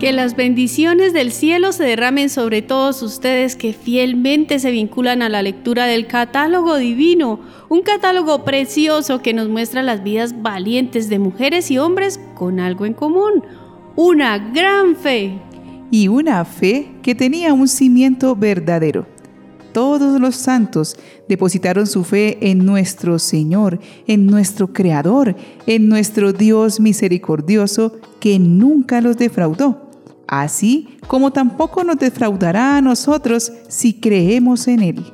Que las bendiciones del cielo se derramen sobre todos ustedes que fielmente se vinculan a la lectura del catálogo divino, un catálogo precioso que nos muestra las vidas valientes de mujeres y hombres con algo en común, una gran fe. Y una fe que tenía un cimiento verdadero todos los santos depositaron su fe en nuestro Señor, en nuestro Creador, en nuestro Dios misericordioso que nunca los defraudó, así como tampoco nos defraudará a nosotros si creemos en Él.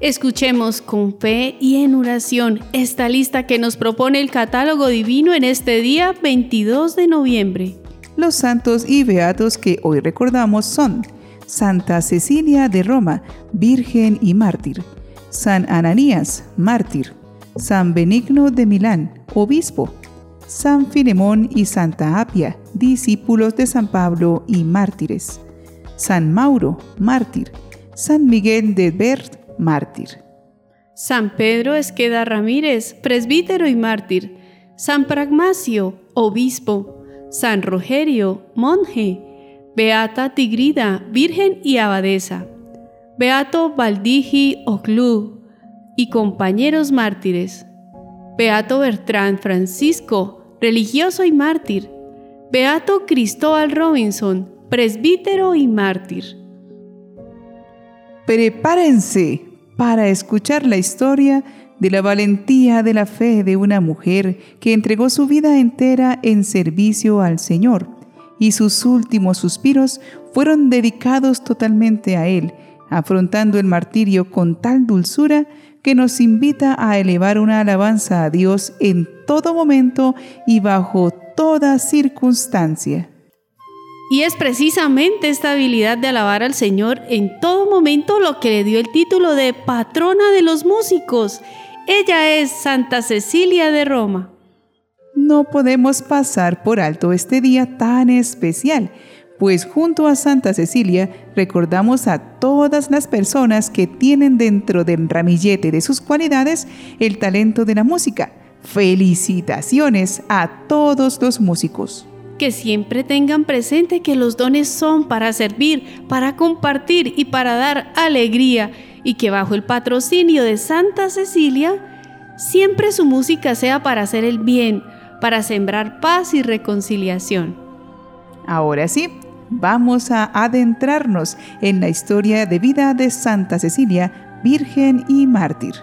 Escuchemos con fe y en oración esta lista que nos propone el catálogo divino en este día 22 de noviembre. Los santos y beatos que hoy recordamos son Santa Cecilia de Roma, Virgen y Mártir, San Ananías, Mártir, San Benigno de Milán, Obispo, San Filemón y Santa Apia, discípulos de San Pablo y mártires, San Mauro, mártir, San Miguel de Bert, mártir. San Pedro Esqueda Ramírez, presbítero y mártir, San Pragmacio, obispo, San Rogerio, monje, Beata Tigrida, Virgen y Abadesa, Beato Valdigi Oclú y compañeros mártires, Beato Bertrand Francisco, religioso y mártir, Beato Cristóbal Robinson, presbítero y mártir. Prepárense para escuchar la historia de la valentía de la fe de una mujer que entregó su vida entera en servicio al Señor y sus últimos suspiros fueron dedicados totalmente a Él, afrontando el martirio con tal dulzura que nos invita a elevar una alabanza a Dios en todo momento y bajo toda circunstancia. Y es precisamente esta habilidad de alabar al Señor en todo momento lo que le dio el título de patrona de los músicos. Ella es Santa Cecilia de Roma no podemos pasar por alto este día tan especial, pues junto a Santa Cecilia recordamos a todas las personas que tienen dentro del ramillete de sus cualidades el talento de la música. Felicitaciones a todos los músicos. Que siempre tengan presente que los dones son para servir, para compartir y para dar alegría, y que bajo el patrocinio de Santa Cecilia, siempre su música sea para hacer el bien, para sembrar paz y reconciliación. Ahora sí, vamos a adentrarnos en la historia de vida de Santa Cecilia, Virgen y Mártir.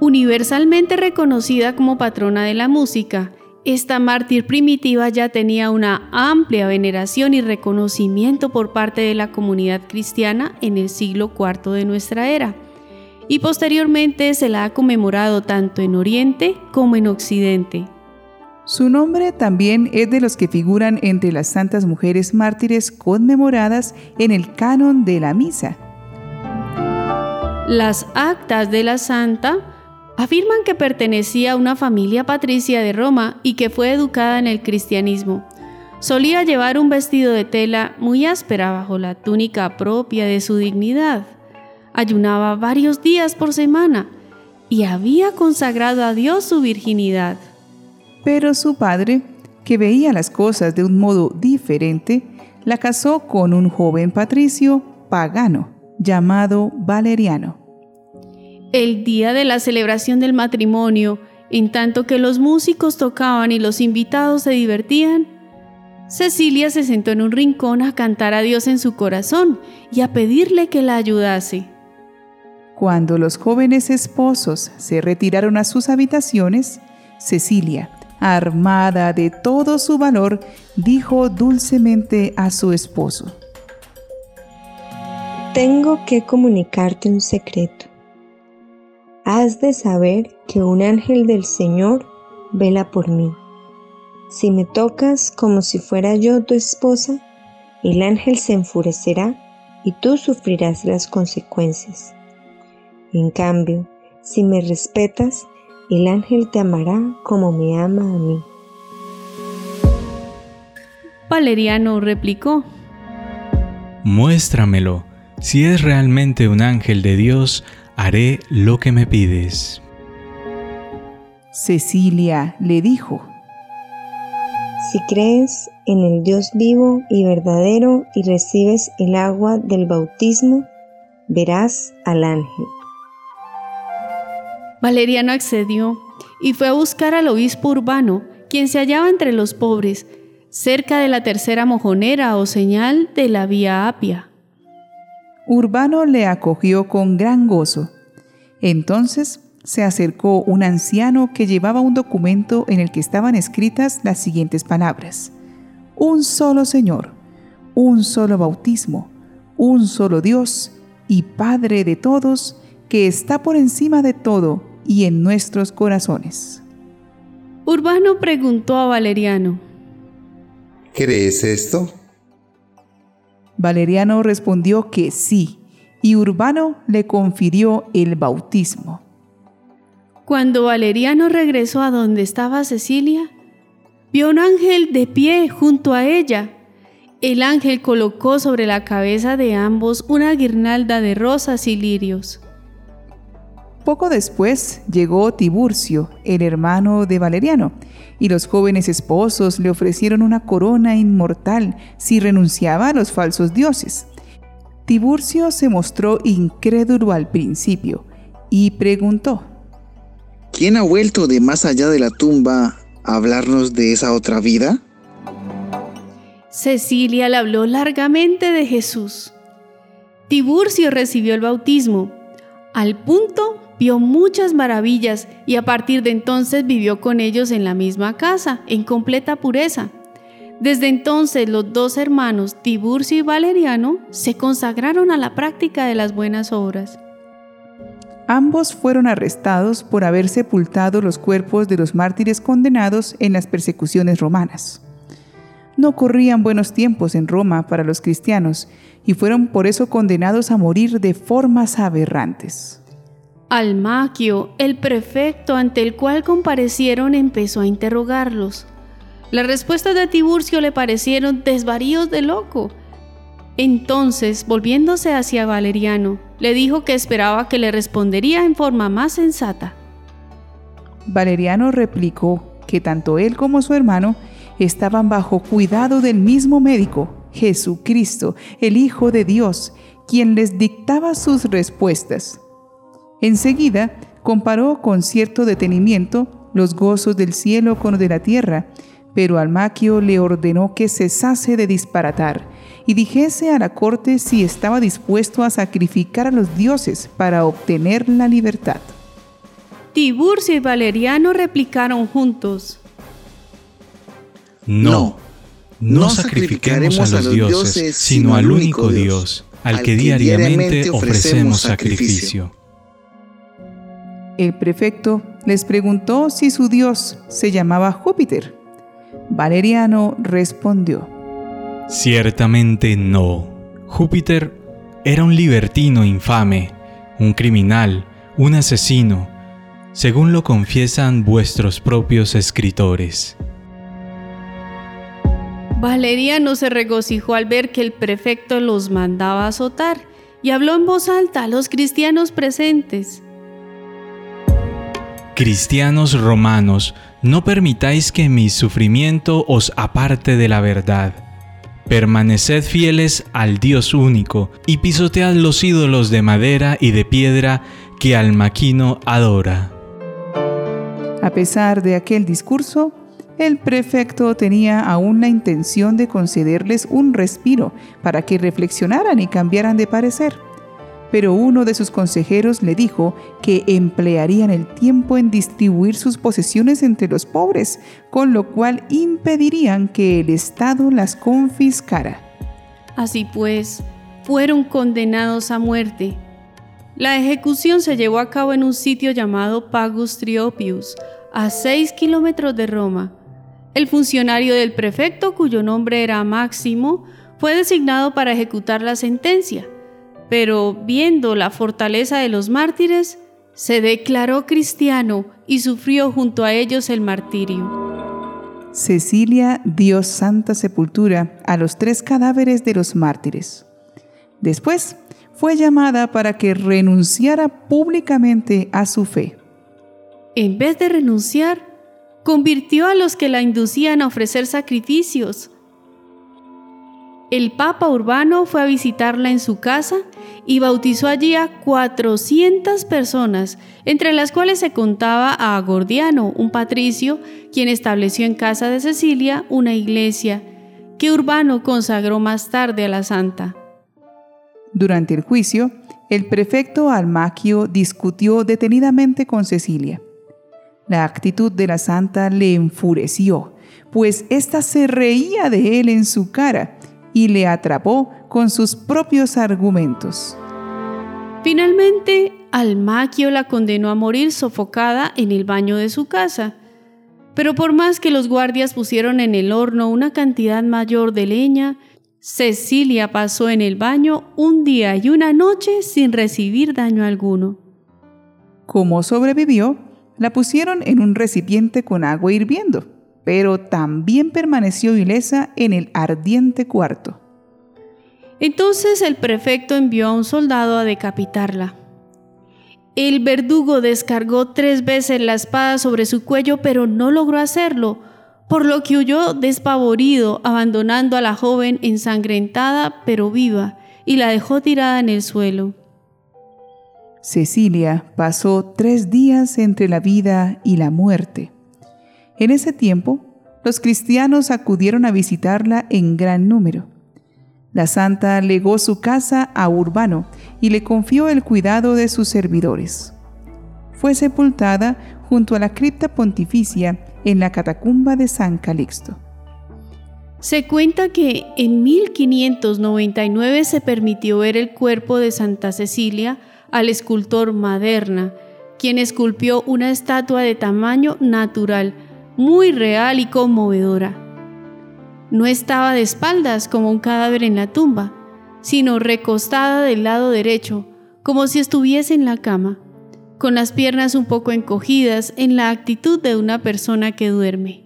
Universalmente reconocida como patrona de la música, esta mártir primitiva ya tenía una amplia veneración y reconocimiento por parte de la comunidad cristiana en el siglo IV de nuestra era, y posteriormente se la ha conmemorado tanto en Oriente como en Occidente. Su nombre también es de los que figuran entre las santas mujeres mártires conmemoradas en el canon de la misa. Las actas de la santa afirman que pertenecía a una familia patricia de Roma y que fue educada en el cristianismo. Solía llevar un vestido de tela muy áspera bajo la túnica propia de su dignidad. Ayunaba varios días por semana y había consagrado a Dios su virginidad. Pero su padre, que veía las cosas de un modo diferente, la casó con un joven patricio pagano llamado Valeriano. El día de la celebración del matrimonio, en tanto que los músicos tocaban y los invitados se divertían, Cecilia se sentó en un rincón a cantar a Dios en su corazón y a pedirle que la ayudase. Cuando los jóvenes esposos se retiraron a sus habitaciones, Cecilia, armada de todo su valor, dijo dulcemente a su esposo, Tengo que comunicarte un secreto. Has de saber que un ángel del Señor vela por mí. Si me tocas como si fuera yo tu esposa, el ángel se enfurecerá y tú sufrirás las consecuencias. En cambio, si me respetas, el ángel te amará como me ama a mí. Valeriano replicó, Muéstramelo. Si es realmente un ángel de Dios, haré lo que me pides. Cecilia le dijo, Si crees en el Dios vivo y verdadero y recibes el agua del bautismo, verás al ángel. Valeriano accedió y fue a buscar al obispo urbano, quien se hallaba entre los pobres, cerca de la tercera mojonera o señal de la vía Apia. Urbano le acogió con gran gozo. Entonces se acercó un anciano que llevaba un documento en el que estaban escritas las siguientes palabras. Un solo Señor, un solo bautismo, un solo Dios y Padre de todos, que está por encima de todo y en nuestros corazones. Urbano preguntó a Valeriano, ¿Crees esto? Valeriano respondió que sí, y Urbano le confirió el bautismo. Cuando Valeriano regresó a donde estaba Cecilia, vio un ángel de pie junto a ella. El ángel colocó sobre la cabeza de ambos una guirnalda de rosas y lirios. Poco después llegó Tiburcio, el hermano de Valeriano, y los jóvenes esposos le ofrecieron una corona inmortal si renunciaba a los falsos dioses. Tiburcio se mostró incrédulo al principio y preguntó, ¿Quién ha vuelto de más allá de la tumba a hablarnos de esa otra vida? Cecilia le habló largamente de Jesús. Tiburcio recibió el bautismo. Al punto vio muchas maravillas y a partir de entonces vivió con ellos en la misma casa, en completa pureza. Desde entonces los dos hermanos, Tiburcio y Valeriano, se consagraron a la práctica de las buenas obras. Ambos fueron arrestados por haber sepultado los cuerpos de los mártires condenados en las persecuciones romanas. No corrían buenos tiempos en Roma para los cristianos y fueron por eso condenados a morir de formas aberrantes. Almaquio, el prefecto ante el cual comparecieron, empezó a interrogarlos. Las respuestas de Tiburcio le parecieron desvaríos de loco. Entonces, volviéndose hacia Valeriano, le dijo que esperaba que le respondería en forma más sensata. Valeriano replicó que tanto él como su hermano estaban bajo cuidado del mismo médico, Jesucristo, el Hijo de Dios, quien les dictaba sus respuestas. Enseguida comparó con cierto detenimiento los gozos del cielo con los de la tierra, pero Almaquio le ordenó que cesase de disparatar y dijese a la corte si estaba dispuesto a sacrificar a los dioses para obtener la libertad. Tiburcio y Valeriano replicaron juntos. No, no sacrificaremos a los dioses, sino al único Dios, al que diariamente ofrecemos sacrificio. El prefecto les preguntó si su dios se llamaba Júpiter. Valeriano respondió, Ciertamente no. Júpiter era un libertino infame, un criminal, un asesino, según lo confiesan vuestros propios escritores. Valeriano se regocijó al ver que el prefecto los mandaba azotar y habló en voz alta a los cristianos presentes. Cristianos romanos, no permitáis que mi sufrimiento os aparte de la verdad. Permaneced fieles al Dios único y pisotead los ídolos de madera y de piedra que al maquino adora. A pesar de aquel discurso, el prefecto tenía aún la intención de concederles un respiro para que reflexionaran y cambiaran de parecer pero uno de sus consejeros le dijo que emplearían el tiempo en distribuir sus posesiones entre los pobres, con lo cual impedirían que el Estado las confiscara. Así pues, fueron condenados a muerte. La ejecución se llevó a cabo en un sitio llamado Pagus Triopius, a seis kilómetros de Roma. El funcionario del prefecto, cuyo nombre era Máximo, fue designado para ejecutar la sentencia pero viendo la fortaleza de los mártires, se declaró cristiano y sufrió junto a ellos el martirio. Cecilia dio santa sepultura a los tres cadáveres de los mártires. Después fue llamada para que renunciara públicamente a su fe. En vez de renunciar, convirtió a los que la inducían a ofrecer sacrificios. El Papa Urbano fue a visitarla en su casa y bautizó allí a 400 personas, entre las cuales se contaba a Gordiano, un patricio, quien estableció en casa de Cecilia una iglesia que Urbano consagró más tarde a la santa. Durante el juicio, el prefecto Almaquio discutió detenidamente con Cecilia. La actitud de la santa le enfureció, pues ésta se reía de él en su cara y le atrapó con sus propios argumentos. Finalmente, Almaquio la condenó a morir sofocada en el baño de su casa. Pero por más que los guardias pusieron en el horno una cantidad mayor de leña, Cecilia pasó en el baño un día y una noche sin recibir daño alguno. Como sobrevivió, la pusieron en un recipiente con agua hirviendo, pero también permaneció ilesa en el ardiente cuarto. Entonces el prefecto envió a un soldado a decapitarla. El verdugo descargó tres veces la espada sobre su cuello, pero no logró hacerlo, por lo que huyó despavorido, abandonando a la joven ensangrentada pero viva, y la dejó tirada en el suelo. Cecilia pasó tres días entre la vida y la muerte. En ese tiempo, los cristianos acudieron a visitarla en gran número. La santa legó su casa a Urbano y le confió el cuidado de sus servidores. Fue sepultada junto a la cripta pontificia en la catacumba de San Calixto. Se cuenta que en 1599 se permitió ver el cuerpo de Santa Cecilia al escultor Maderna, quien esculpió una estatua de tamaño natural, muy real y conmovedora. No estaba de espaldas como un cadáver en la tumba, sino recostada del lado derecho, como si estuviese en la cama, con las piernas un poco encogidas en la actitud de una persona que duerme.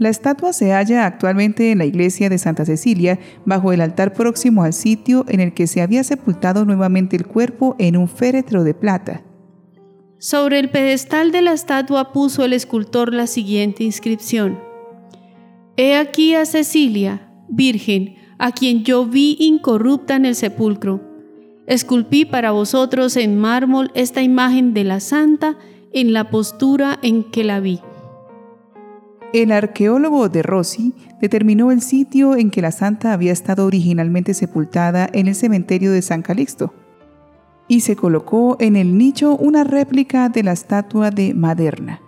La estatua se halla actualmente en la iglesia de Santa Cecilia, bajo el altar próximo al sitio en el que se había sepultado nuevamente el cuerpo en un féretro de plata. Sobre el pedestal de la estatua puso el escultor la siguiente inscripción. He aquí a Cecilia, Virgen, a quien yo vi incorrupta en el sepulcro. Esculpí para vosotros en mármol esta imagen de la santa en la postura en que la vi. El arqueólogo de Rossi determinó el sitio en que la santa había estado originalmente sepultada en el cementerio de San Calixto y se colocó en el nicho una réplica de la estatua de Maderna.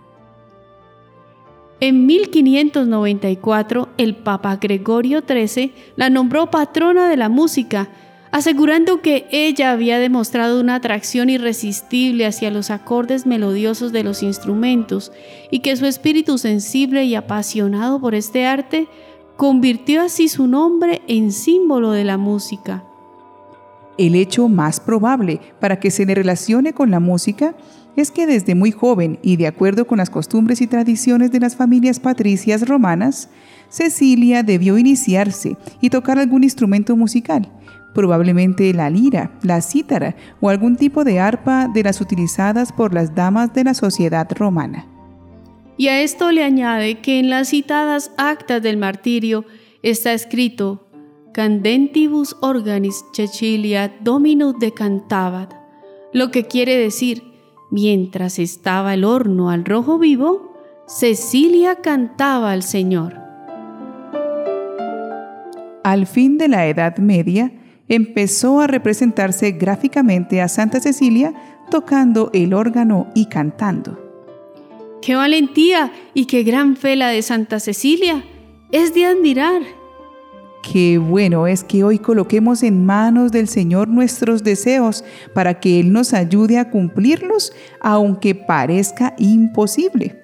En 1594, el Papa Gregorio XIII la nombró patrona de la música, asegurando que ella había demostrado una atracción irresistible hacia los acordes melodiosos de los instrumentos y que su espíritu sensible y apasionado por este arte convirtió así su nombre en símbolo de la música. El hecho más probable para que se le relacione con la música es que desde muy joven y de acuerdo con las costumbres y tradiciones de las familias patricias romanas, Cecilia debió iniciarse y tocar algún instrumento musical, probablemente la lira, la cítara o algún tipo de arpa de las utilizadas por las damas de la sociedad romana. Y a esto le añade que en las citadas actas del martirio está escrito Candentibus organis Cecilia dominus decantabat, lo que quiere decir Mientras estaba el horno al rojo vivo, Cecilia cantaba al Señor. Al fin de la Edad Media, empezó a representarse gráficamente a Santa Cecilia tocando el órgano y cantando. ¡Qué valentía y qué gran fe la de Santa Cecilia! Es de admirar. Qué bueno es que hoy coloquemos en manos del Señor nuestros deseos para que Él nos ayude a cumplirlos, aunque parezca imposible.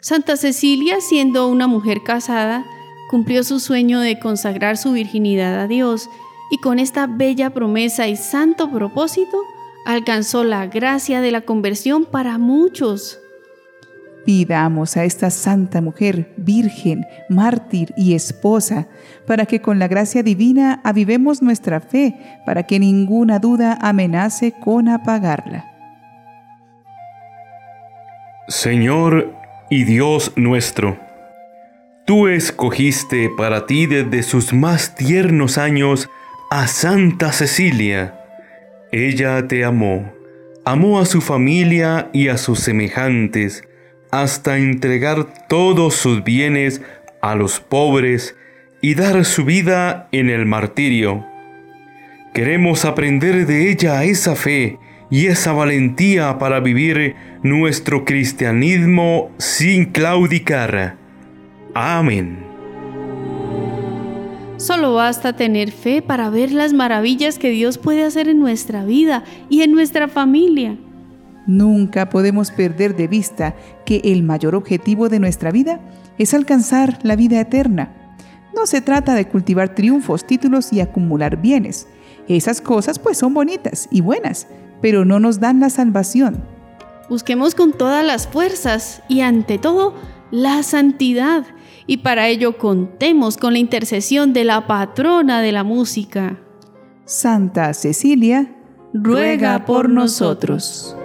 Santa Cecilia, siendo una mujer casada, cumplió su sueño de consagrar su virginidad a Dios y con esta bella promesa y santo propósito alcanzó la gracia de la conversión para muchos. Pidamos a esta santa mujer, virgen, mártir y esposa, para que con la gracia divina avivemos nuestra fe, para que ninguna duda amenace con apagarla. Señor, y Dios nuestro. Tú escogiste para ti desde sus más tiernos años a Santa Cecilia. Ella te amó, amó a su familia y a sus semejantes, hasta entregar todos sus bienes a los pobres y dar su vida en el martirio. Queremos aprender de ella esa fe y esa valentía para vivir nuestro cristianismo sin claudicar. Amén. Solo basta tener fe para ver las maravillas que Dios puede hacer en nuestra vida y en nuestra familia. Nunca podemos perder de vista que el mayor objetivo de nuestra vida es alcanzar la vida eterna. No se trata de cultivar triunfos, títulos y acumular bienes. Esas cosas pues son bonitas y buenas, pero no nos dan la salvación. Busquemos con todas las fuerzas y ante todo la santidad y para ello contemos con la intercesión de la patrona de la música. Santa Cecilia, ruega por nosotros.